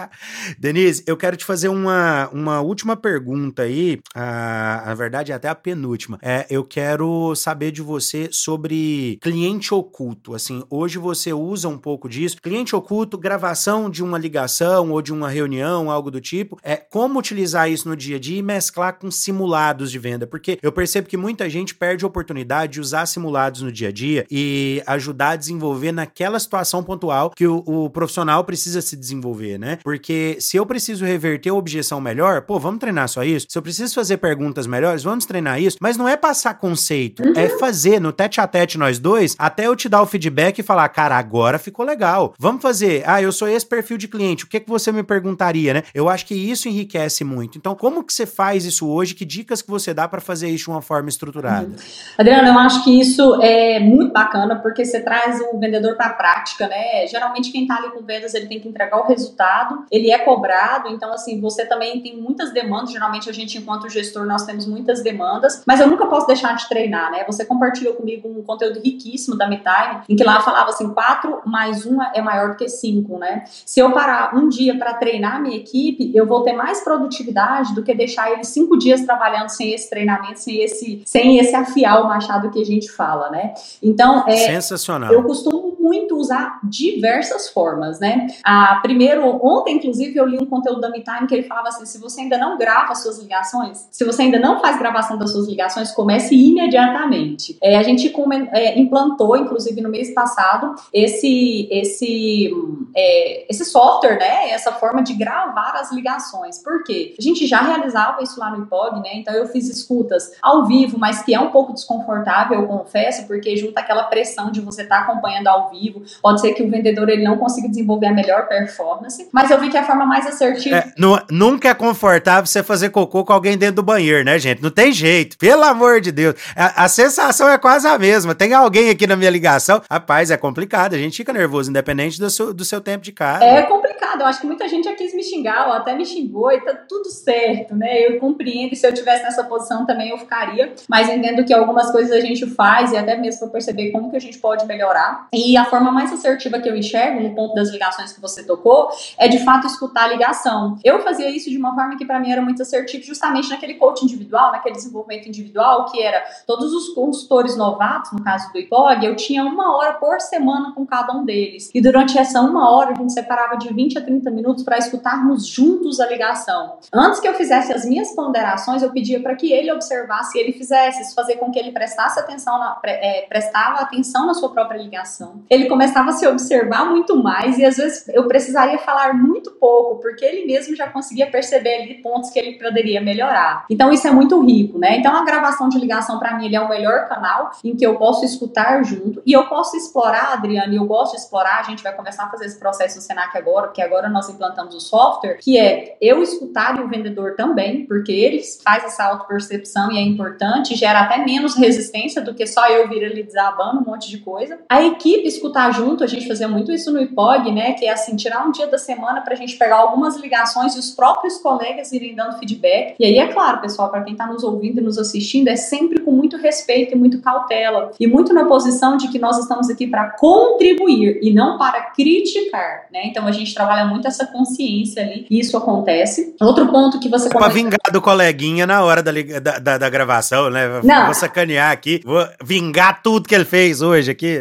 Denise, eu quero te fazer uma, uma última pergunta aí. Ah, na verdade, é até a penúltima. É, eu quero saber de você sobre cliente oculto. Assim, hoje você usa um pouco disso. Cliente oculto, gravação de uma ligação ou de uma reunião, algo do tipo. É como utilizar isso no dia a dia e mesclar com simulados de venda, porque eu percebo que muita gente perde a oportunidade de usar simulados no dia a dia e ajudar a desenvolver naquela situação pontual que o, o profissional precisa se desenvolver, né? Porque se eu preciso reverter a objeção melhor, pô, vamos treinar só isso. Se eu preciso fazer perguntas melhores, vamos treinar isso. Mas não é passar conceito, uhum. é fazer no tete a tete nós dois, até eu te dar o feedback e falar, cara, agora ficou legal. Vamos fazer. Ah, eu sou esse perfil de cliente. O que que você me perguntaria, né? Eu acho que isso enriquece muito. Então, como que você faz isso hoje? Que dicas que você dá para fazer isso de uma forma estruturada? Uhum. Adriana, eu acho que isso é muito bacana porque você traz o vendedor para a prática, né? Geralmente quem tá ali com vendas, ele tem que entregar o resultado, ele é cobrado, então assim, você também tem muitas demandas, geralmente a gente enquanto gestor nós temos muitas demandas, mas eu nunca posso deixar de treinar, né? Você compartilhou comigo um conteúdo riquíssimo da MeTime, em que lá falava assim, 4 mais 1 é maior do que 5, né? Se eu parar um dia para treinar a minha equipe, eu vou vou ter mais produtividade do que deixar ele cinco dias trabalhando sem esse treinamento, sem esse, sem esse afiar o machado que a gente fala, né? Então, é, sensacional. Eu costumo muito usar diversas formas, né? Ah, primeiro, ontem, inclusive, eu li um conteúdo da MeTime que ele falava assim: se você ainda não grava suas ligações, se você ainda não faz gravação das suas ligações, comece imediatamente. É, a gente é, implantou, inclusive no mês passado, esse, esse, é, esse software, né? Essa forma de gravar as ligações. Por quê? A gente já realizava isso lá no IPOG, né? Então eu fiz escutas ao vivo, mas que é um pouco desconfortável, eu confesso, porque junta aquela pressão de você estar tá acompanhando ao vivo. Pode ser que o vendedor ele não consiga desenvolver a melhor performance, mas eu vi que a forma mais assertiva. É, nunca é confortável você fazer cocô com alguém dentro do banheiro, né, gente? Não tem jeito, pelo amor de Deus. A, a sensação é quase a mesma. Tem alguém aqui na minha ligação. Rapaz, é complicado. A gente fica nervoso, independente do seu, do seu tempo de casa. É complicado. Eu acho que muita gente já quis me xingar, ou até me xingou, e tá tudo certo, né? Eu compreendo. Se eu tivesse nessa posição também eu ficaria. Mas entendo que algumas coisas a gente faz, e até mesmo para perceber como que a gente pode melhorar. E a forma mais assertiva que eu enxergo, no ponto das ligações que você tocou, é de fato escutar a ligação. Eu fazia isso de uma forma que para mim era muito assertivo, justamente naquele coach individual, naquele desenvolvimento individual, que era todos os consultores novatos, no caso do IPOG, eu tinha uma hora por semana com cada um deles. E durante essa uma hora, a gente separava de 20 a 30 minutos para escutarmos juntos a ligação. Antes que eu fizesse as minhas ponderações, eu pedia para que ele observasse, ele fizesse, isso fazer com que ele prestasse atenção, na, é, prestava atenção na sua própria ligação. Ele começava a se observar muito mais e às vezes eu precisaria falar muito pouco, porque ele mesmo já conseguia perceber ali pontos que ele poderia melhorar. Então isso é muito rico, né? Então a gravação de ligação para mim ele é o melhor canal em que eu posso escutar junto e eu posso explorar, Adriana, e eu gosto de explorar, a gente vai começar a fazer esse processo no Senac agora, porque agora nós implantamos o software, que é eu escutar e o vendedor também, porque eles faz essa auto-percepção e é importante, gera até menos resistência do que só eu vir ali desabando um monte de coisa. A equipe escutar junto, a gente fazia muito isso no IPOG, né, que é assim, tirar um dia da semana pra gente pegar algumas ligações e os próprios colegas irem dando feedback. E aí, é claro, pessoal, para quem tá nos ouvindo e nos assistindo, é sempre com muito respeito e muito cautela. E muito na posição de que nós estamos aqui para contribuir e não para criticar, né? Então a gente trabalha muito essa consciência ali e isso acontece. Outro ponto que você. É pra vingar do coleguinha na hora da, da, da, da gravação, né? Não. Vou sacanear aqui, vou vingar tudo que ele fez hoje aqui.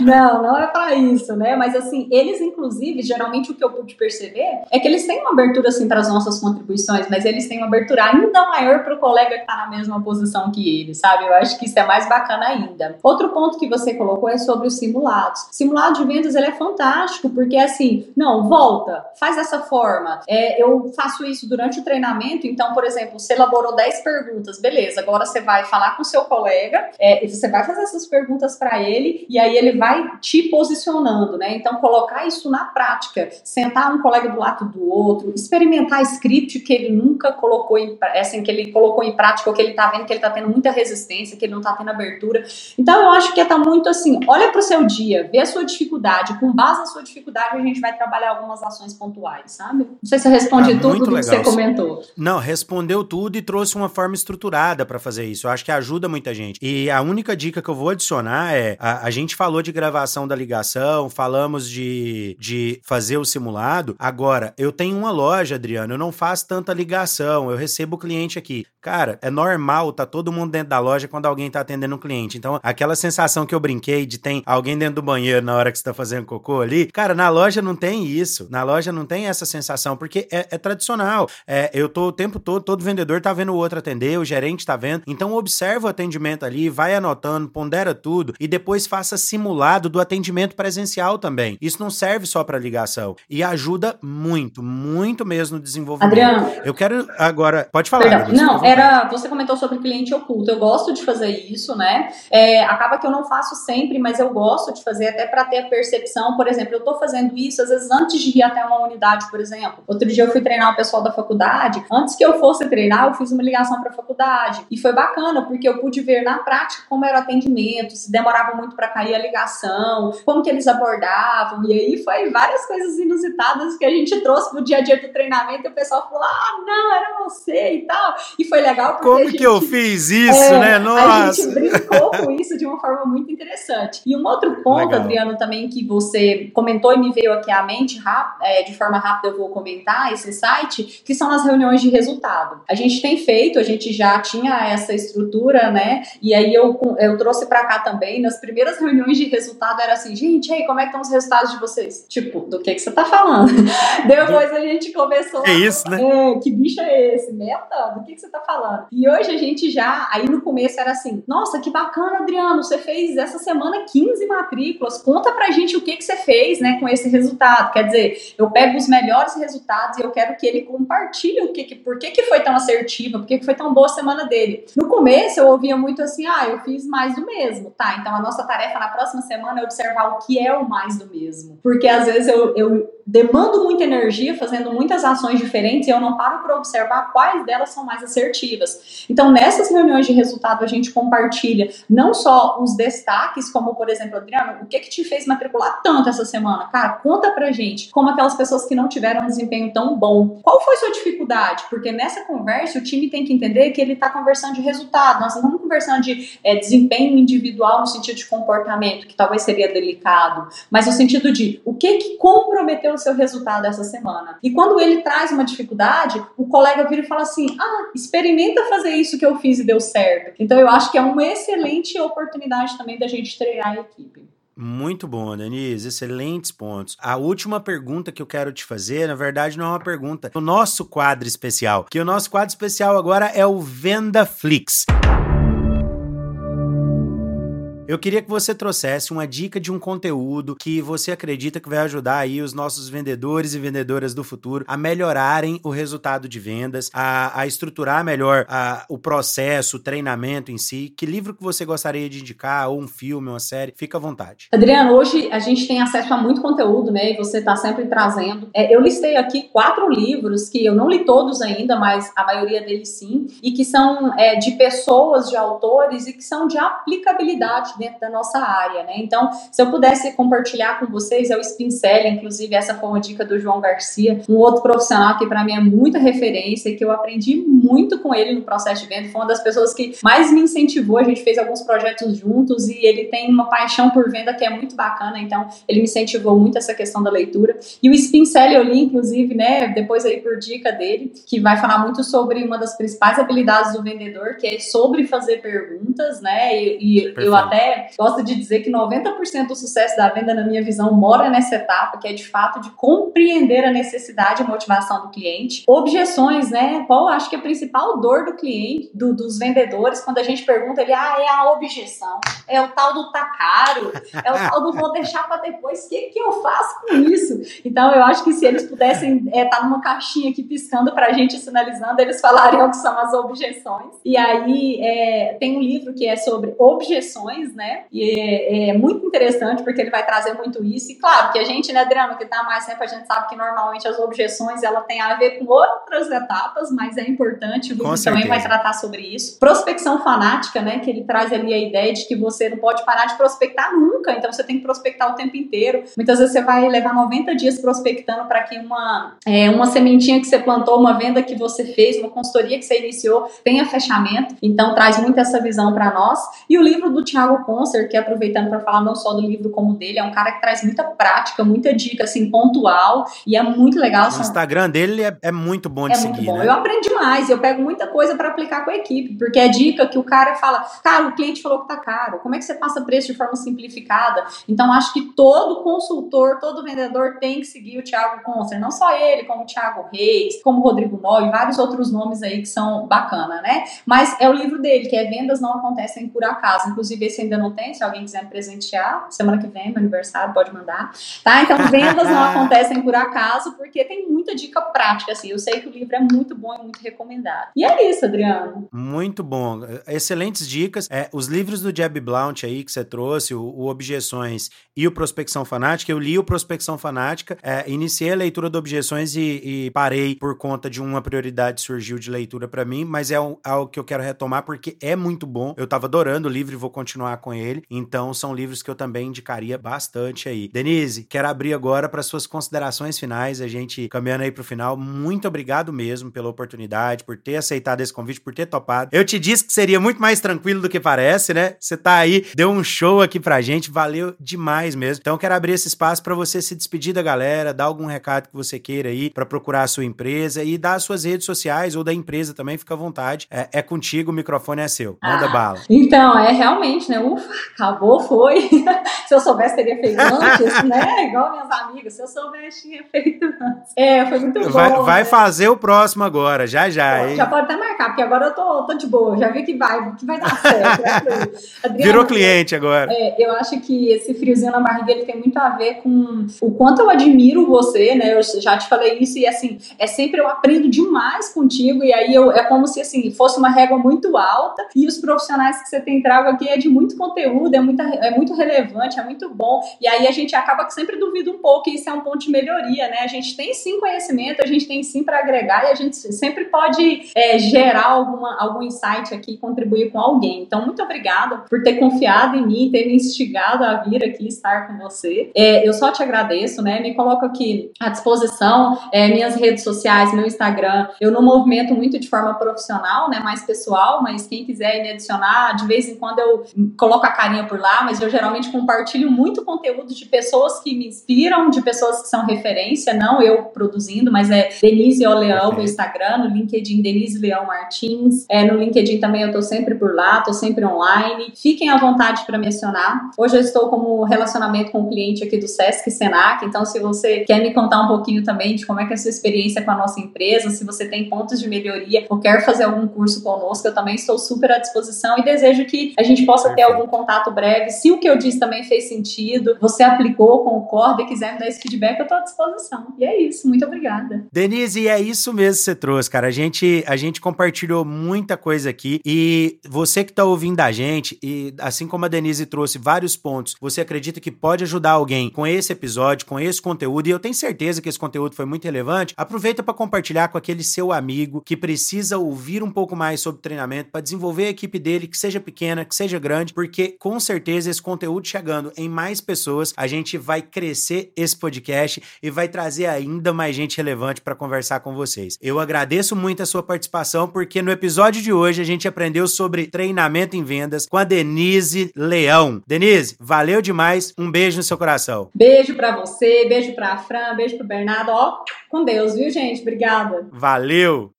não, não é para isso, né? Mas assim, eles, inclusive, geralmente o que eu pude perceber é que eles têm uma abertura assim para as nossas contribuições, mas eles têm uma abertura ainda maior para o colega que está na mesma posição que ele, sabe? Eu acho que isso é mais bacana ainda. Outro ponto que você colocou é sobre os simulados. Simulado de vendas ele é fantástico porque assim, não, volta, faz dessa forma. É, eu faço isso durante o treinamento, então, por exemplo, você elaborou 10 perguntas, beleza? Agora você vai falar com seu colega, é, você vai fazer essas perguntas para ele e aí ele vai te posicionando, né? Então, colocar isso na prática, sentar um colega do lado do outro, experimentar script que ele nunca colocou em, assim, que ele colocou em prática ou que ele tá vendo que ele tá tendo muita resistência, que ele não tá tendo abertura. Então, eu acho que tá muito assim, olha pro seu dia, vê a sua dificuldade, com base na sua dificuldade a gente vai trabalhar algumas ações pontuais, sabe? Não sei se eu respondi ah, tudo do que você comentou. Não, respondeu tudo e trouxe uma forma estruturada para fazer isso. Eu acho que ajuda muita gente. E a única dica que eu vou adicionar é, a, a gente falou de gravação da ligação, falamos de, de fazer o simulado. Agora, eu tenho uma loja, Adriano, eu não faço tanta ligação, eu recebo o cliente aqui. Cara, é normal, tá todo mundo dentro da loja quando alguém tá atendendo um cliente. Então, aquela sensação que eu brinquei de tem alguém dentro do banheiro na hora que você tá fazendo cocô ali, cara, na loja não tem isso. Na loja não tem essa sensação, porque é, é tradicional. É, eu tô o tempo todo, todo vendedor tá vendo o outro atender, o gerente tá vendo. Então, observa o atendimento ali, vai anotando, pondera tudo e depois faça simulado do atendimento presencial também. Isso não serve só para ligação e ajuda muito, muito mesmo no desenvolvimento. Adriano, eu quero agora, pode falar. Não, era, você comentou sobre cliente oculto. Eu gosto de fazer isso, né? É, acaba que eu não faço sempre, mas eu gosto de fazer até para ter a percepção. Por exemplo, eu tô fazendo isso às vezes antes de ir até uma unidade, por exemplo. Outro dia eu fui treinar o pessoal da faculdade. Antes que eu fosse treinar, eu fiz uma ligação para a faculdade e foi bacana porque eu pude ver na prática como era o atendimento, se demorava muito para cair a ligação como que eles abordavam, e aí foi várias coisas inusitadas que a gente trouxe pro dia a dia do treinamento e o pessoal falou, ah, não, era você e tal, e foi legal porque Como gente, que eu fiz isso, é, né? Nossa! A gente brincou com isso de uma forma muito interessante. E um outro ponto, legal. Adriano, também que você comentou e me veio aqui à mente, é, de forma rápida eu vou comentar esse site, que são as reuniões de resultado. A gente tem feito, a gente já tinha essa estrutura, né? E aí eu, eu trouxe para cá também, nas primeiras reuniões de resultado era assim, gente, aí, como é que estão os resultados de vocês? Tipo, do que que você tá falando? Depois a gente começou. É isso, né? É, que bicho é esse? Meta? Do que que você tá falando? E hoje a gente já, aí no começo era assim, nossa, que bacana, Adriano, você fez essa semana 15 matrículas, conta pra gente o que que você fez, né, com esse resultado. Quer dizer, eu pego os melhores resultados e eu quero que ele compartilhe o que, que por que que foi tão assertiva, por que que foi tão boa a semana dele. No começo eu ouvia muito assim, ah, eu fiz mais do mesmo, tá? Então a nossa tarefa na próxima semana é observar o que é o mais do mesmo. Porque às vezes eu, eu demando muita energia fazendo muitas ações diferentes e eu não paro para observar quais delas são mais assertivas. Então, nessas reuniões de resultado, a gente compartilha não só os destaques, como por exemplo, Adriano, o que que te fez matricular tanto essa semana? Cara, conta pra gente como aquelas pessoas que não tiveram um desempenho tão bom. Qual foi sua dificuldade? Porque nessa conversa o time tem que entender que ele está conversando de resultado. Nós não estamos conversando de é, desempenho individual no sentido de comportamento, que talvez seria delicado, mas no sentido de o que que comprometeu o seu resultado essa semana. E quando ele traz uma dificuldade, o colega vira e fala assim: ah, experimenta fazer isso que eu fiz e deu certo. Então eu acho que é uma excelente oportunidade também da gente treinar a equipe. Muito bom, Denise. Excelentes pontos. A última pergunta que eu quero te fazer, na verdade, não é uma pergunta. O nosso quadro especial. Que o nosso quadro especial agora é o Venda Flix. Eu queria que você trouxesse uma dica de um conteúdo que você acredita que vai ajudar aí os nossos vendedores e vendedoras do futuro a melhorarem o resultado de vendas, a, a estruturar melhor a, o processo, o treinamento em si. Que livro que você gostaria de indicar, ou um filme, uma série? Fica à vontade. Adriano, hoje a gente tem acesso a muito conteúdo, né? E você está sempre trazendo. É, eu listei aqui quatro livros que eu não li todos ainda, mas a maioria deles sim, e que são é, de pessoas, de autores e que são de aplicabilidade dentro da nossa área, né? Então, se eu pudesse compartilhar com vocês, é o Spincel, inclusive essa foi uma dica do João Garcia, um outro profissional que para mim é muita referência, que eu aprendi muito com ele no processo de venda, foi uma das pessoas que mais me incentivou, a gente fez alguns projetos juntos e ele tem uma paixão por venda que é muito bacana, então ele me incentivou muito essa questão da leitura. E o Spincel eu li, inclusive, né, depois aí por dica dele, que vai falar muito sobre uma das principais habilidades do vendedor, que é sobre fazer perguntas, né, e, e eu até gosto de dizer que 90% do sucesso da venda, na minha visão, mora nessa etapa, que é de fato de compreender a necessidade e motivação do cliente. Objeções, né? Qual acho que é a principal dor do cliente, do, dos vendedores, quando a gente pergunta ele, ah, é a objeção, é o tal do tá caro, é o tal do vou deixar para depois, o que, que eu faço com isso? Então, eu acho que se eles pudessem estar é, tá numa caixinha aqui piscando para a gente, sinalizando, eles falariam que são as objeções. E aí, é, tem um livro que é sobre objeções, né? E é, é, muito interessante porque ele vai trazer muito isso. E claro que a gente, né, Adriano, que tá mais tempo, a gente sabe que normalmente as objeções ela tem a ver com outras etapas, mas é importante. O livro também vai tratar sobre isso. Prospecção fanática, né? Que ele traz ali a ideia de que você não pode parar de prospectar nunca, então você tem que prospectar o tempo inteiro. Muitas vezes você vai levar 90 dias prospectando para que uma, é, uma sementinha que você plantou, uma venda que você fez, uma consultoria que você iniciou, tenha fechamento. Então traz muito essa visão para nós. E o livro do Thiago Concer, que aproveitando para falar não só do livro como dele, é um cara que traz muita prática, muita dica, assim, pontual, e é muito legal. O Instagram dele é, é muito bom de é seguir, muito bom. Né? Eu aprendi mais, eu pego muita coisa para aplicar com a equipe, porque é dica que o cara fala, cara, o cliente falou que tá caro, como é que você passa preço de forma simplificada? Então, acho que todo consultor, todo vendedor tem que seguir o Thiago Concer, não só ele, como o Thiago Reis, como o Rodrigo Noy, vários outros nomes aí que são bacana, né? Mas é o livro dele, que é Vendas Não Acontecem Por Acaso. Inclusive, esse ainda não tem, se alguém quiser me presentear, semana que vem, meu aniversário, pode mandar. Tá? Então, vendas não acontecem por acaso, porque tem muita dica prática, assim. Eu sei que o livro é muito bom e muito recomendado. E é isso, Adriano. Muito bom. Excelentes dicas. É, os livros do Jeb Blount aí que você trouxe, o, o Objeções e o Prospecção Fanática, eu li o Prospecção Fanática, é, iniciei a leitura do Objeções e, e, parei por conta de uma prioridade surgiu de leitura para mim, mas é algo que eu quero retomar porque é muito bom. Eu tava adorando o livro e vou continuar com ele. Então, são livros que eu também indicaria bastante aí. Denise, quero abrir agora para suas considerações finais, a gente caminhando aí pro final. Muito obrigado mesmo pela oportunidade, por ter aceitado esse convite, por ter topado. Eu te disse que seria muito mais tranquilo do que parece, né? Você tá aí, deu um show aqui pra gente, valeu demais mesmo. Então, quero abrir esse espaço para você se despedir da galera, dar algum recado que você queira aí para procurar a sua empresa e dar as suas redes sociais ou da empresa também, fica à vontade. É, é contigo, o microfone é seu. Manda ah, bala. Então, é realmente, né? Ufa, acabou, foi. se eu soubesse, teria feito antes, né? Igual minhas amigas, se eu soubesse, tinha feito antes. É, foi muito bom. Vai, vai né? fazer o próximo agora, já já. Pô, já pode até marcar, porque agora eu tô, tô de boa, já vi que vai, que vai dar certo. Né? Adriana, Virou cliente agora. É, eu acho que esse friozinho na barriga ele tem muito a ver com o quanto eu admiro você, né? Eu já te falei isso e assim, é sempre eu aprendo demais contigo e aí eu, é como se assim fosse uma régua muito alta e os profissionais que você tem trago aqui é de muito conteúdo, é, muita, é muito relevante, é muito bom e aí a gente acaba sempre duvida um pouco e isso é um ponto de melhoria, né? A gente tem sim conhecimento, a gente tem sim para agregar e a gente sempre pode é, gerar alguma, algum insight aqui contribuir com alguém. Então, muito obrigada por ter confiado em mim, ter me instigado a vir aqui estar com você. É, eu só te agradeço, né? Me coloco aqui à disposição, é, minhas redes sociais, meu Instagram. Eu não movimento muito de forma profissional, né? Mais pessoal, mas quem quiser me adicionar, de vez em quando eu coloco a carinha por lá, mas eu geralmente compartilho muito conteúdo de pessoas que me inspiram, de pessoas que são referência, não eu produzindo, mas é Denise O Leão, meu Instagram, no LinkedIn Denise Leão Martins. É, no LinkedIn também eu tô sempre por lá, tô sempre online. Fiquem à vontade para mencionar. Hoje eu estou como relacionamento com o cliente aqui do Sesc Senac, então se você quer me contar um pouquinho também de como é que é a sua experiência com a nossa empresa, se você tem pontos de melhoria ou quer fazer algum curso conosco, eu também estou super à disposição e desejo que a gente possa ter algum contato breve. Se o que eu disse também fez sentido, você aplicou, concorda e quiser me dar esse feedback, eu estou à disposição. E é isso, muito obrigada. Denise, é isso mesmo que você trouxe, cara. A gente, a gente compartilhou muita coisa aqui e você que está ouvindo a gente, e assim como a Denise trouxe vários pontos, você acredita que pode ajudar alguém com esse episódio, com esse conteúdo, e eu tenho certeza que esse conteúdo foi muito relevante, aproveita para compartilhar com aquele seu amigo que precisa ouvir um pouco mais sobre treinamento para desenvolver a equipe dele, que seja pequena, que seja grande, porque com certeza esse conteúdo chegando em mais pessoas, a gente vai crescer esse podcast e vai trazer ainda mais gente relevante para conversar com vocês. Eu agradeço muito a sua participação, porque no episódio de hoje a gente aprendeu sobre treinamento em vendas com a Denise Leão. Denise, valeu demais. Um beijo no seu coração. Beijo para você, beijo para a Fran, beijo pro Bernardo. Ó, com Deus, viu, gente? Obrigada. Valeu.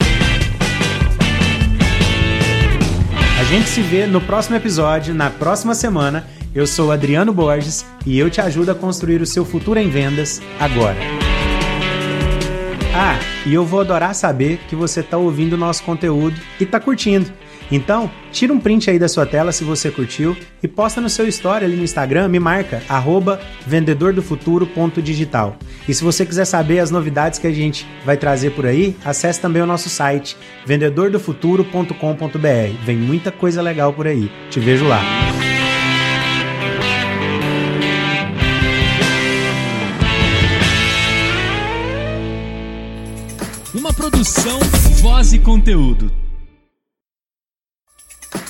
Gente se vê no próximo episódio, na próxima semana. Eu sou Adriano Borges e eu te ajudo a construir o seu futuro em vendas agora. Ah, e eu vou adorar saber que você está ouvindo o nosso conteúdo e está curtindo. Então, tira um print aí da sua tela se você curtiu e posta no seu story ali no Instagram, me marca, arroba vendedordofuturo.digital. E se você quiser saber as novidades que a gente vai trazer por aí, acesse também o nosso site, vendedordofuturo.com.br. Vem muita coisa legal por aí. Te vejo lá. Uma produção, voz e conteúdo.